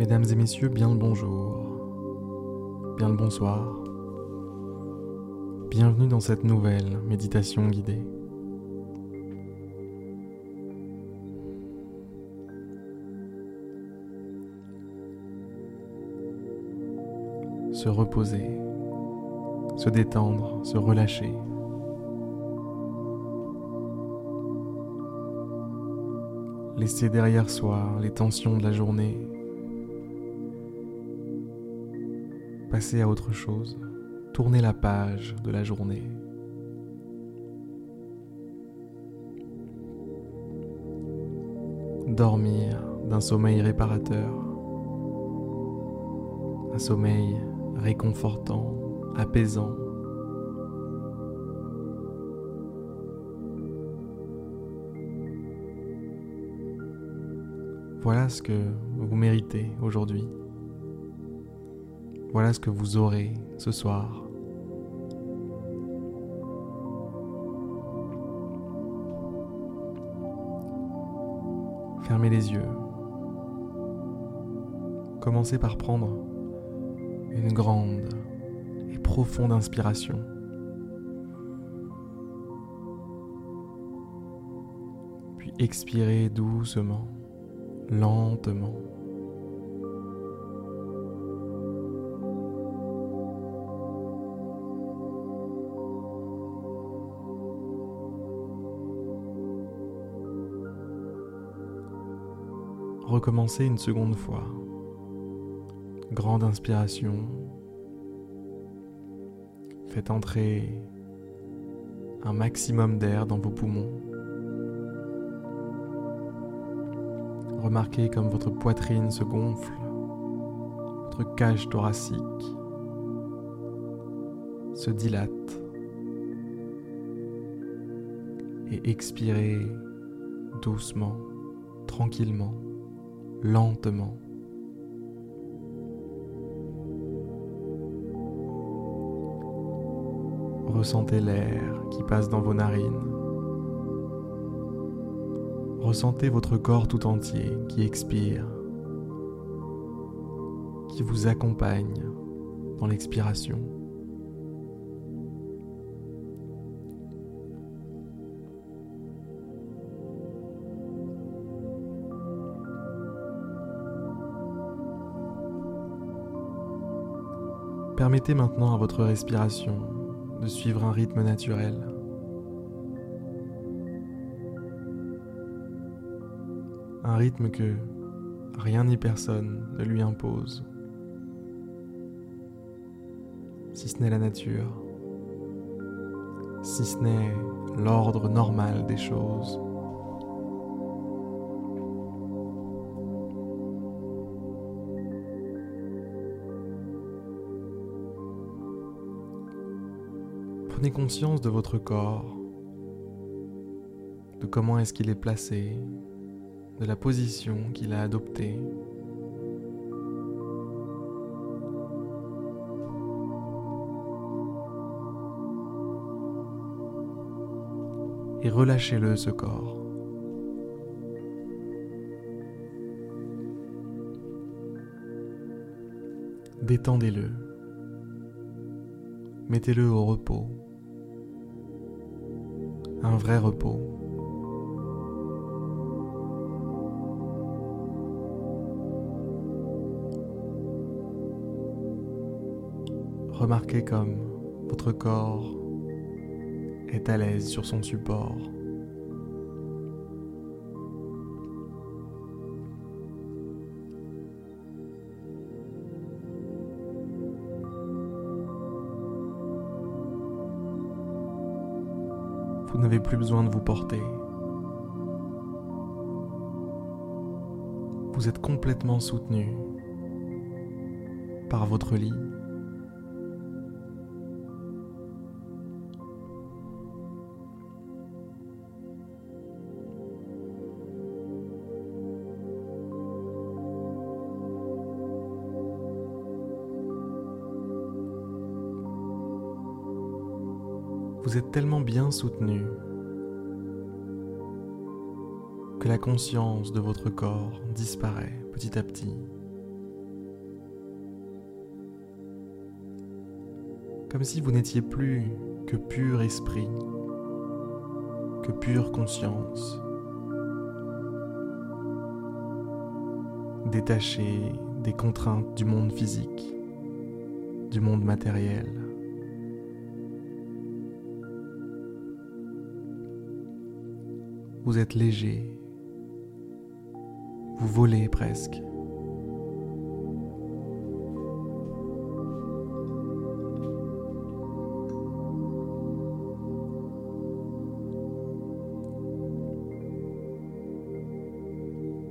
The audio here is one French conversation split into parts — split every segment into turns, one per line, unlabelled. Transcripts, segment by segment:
Mesdames et messieurs, bien le bonjour, bien le bonsoir. Bienvenue dans cette nouvelle méditation guidée. Se reposer, se détendre, se relâcher. Laisser derrière soi les tensions de la journée. Passer à autre chose. Tourner la page de la journée. Dormir d'un sommeil réparateur. Un sommeil réconfortant, apaisant. Voilà ce que vous méritez aujourd'hui. Voilà ce que vous aurez ce soir. Fermez les yeux. Commencez par prendre une grande et profonde inspiration. Puis expirez doucement, lentement. Recommencez une seconde fois. Grande inspiration. Faites entrer un maximum d'air dans vos poumons. Remarquez comme votre poitrine se gonfle, votre cage thoracique se dilate et expirez doucement, tranquillement lentement. Ressentez l'air qui passe dans vos narines. Ressentez votre corps tout entier qui expire, qui vous accompagne dans l'expiration. Permettez maintenant à votre respiration de suivre un rythme naturel. Un rythme que rien ni personne ne lui impose, si ce n'est la nature, si ce n'est l'ordre normal des choses. Prenez conscience de votre corps, de comment est-ce qu'il est placé, de la position qu'il a adoptée. Et relâchez-le ce corps. Détendez-le. Mettez-le au repos un vrai repos. Remarquez comme votre corps est à l'aise sur son support. Vous n'avez plus besoin de vous porter. Vous êtes complètement soutenu par votre lit. Vous êtes tellement bien soutenu que la conscience de votre corps disparaît petit à petit. Comme si vous n'étiez plus que pur esprit, que pure conscience, détaché des contraintes du monde physique, du monde matériel. Vous êtes léger, vous volez presque.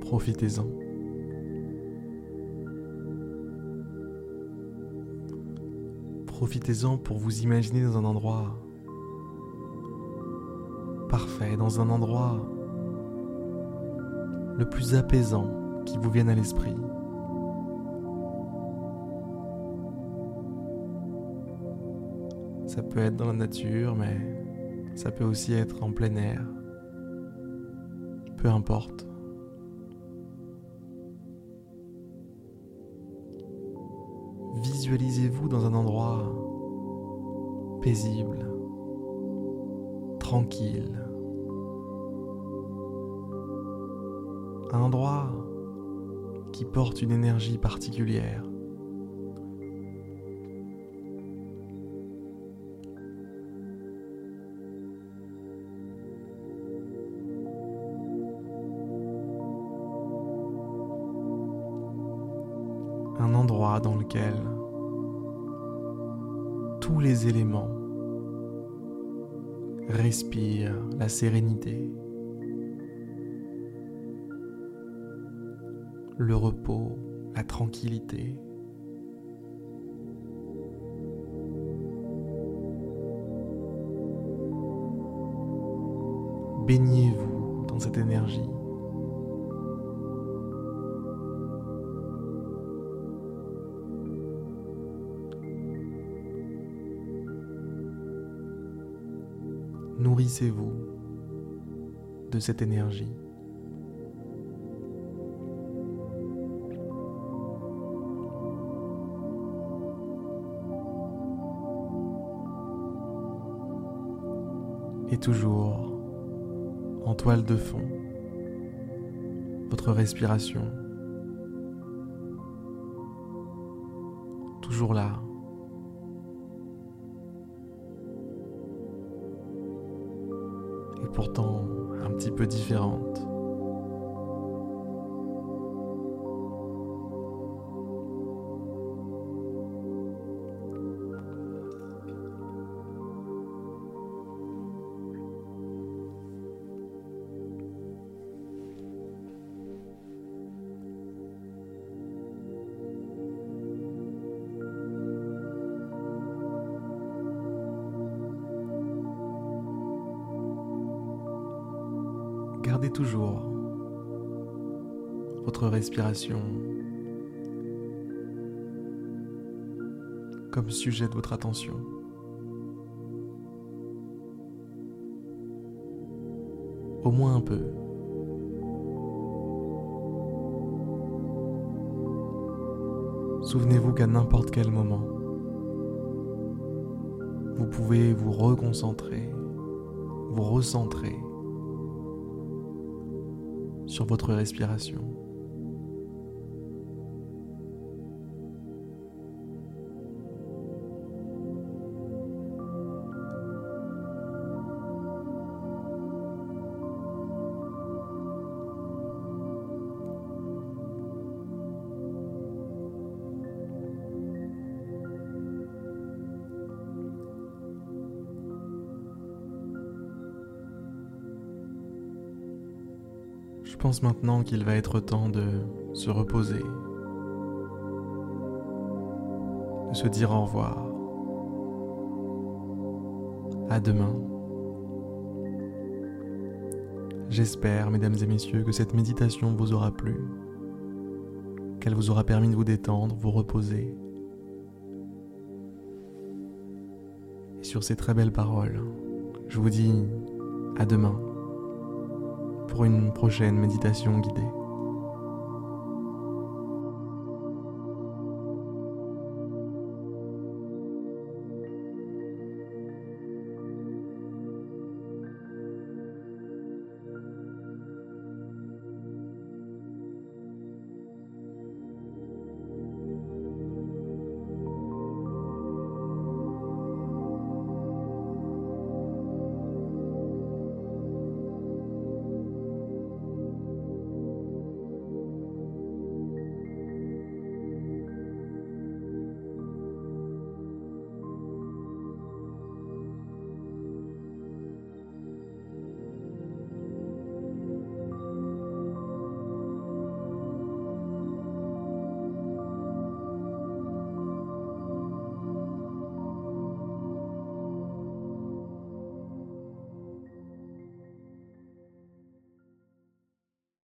Profitez-en. Profitez-en pour vous imaginer dans un endroit parfait, dans un endroit le plus apaisant qui vous vienne à l'esprit. Ça peut être dans la nature, mais ça peut aussi être en plein air. Peu importe. visualisez-vous dans un endroit paisible, tranquille. Un endroit qui porte une énergie particulière. Un endroit dans lequel tous les éléments respirent la sérénité, le repos, la tranquillité. Baignez-vous dans cette énergie. Nourrissez-vous de cette énergie. Et toujours en toile de fond, votre respiration. Toujours là, pourtant un petit peu différente. Toujours votre respiration comme sujet de votre attention. Au moins un peu. Souvenez-vous qu'à n'importe quel moment, vous pouvez vous reconcentrer, vous recentrer sur votre respiration. Pense maintenant qu'il va être temps de se reposer, de se dire au revoir. À demain. J'espère, mesdames et messieurs, que cette méditation vous aura plu, qu'elle vous aura permis de vous détendre, vous reposer. Et sur ces très belles paroles, je vous dis à demain pour une prochaine méditation guidée.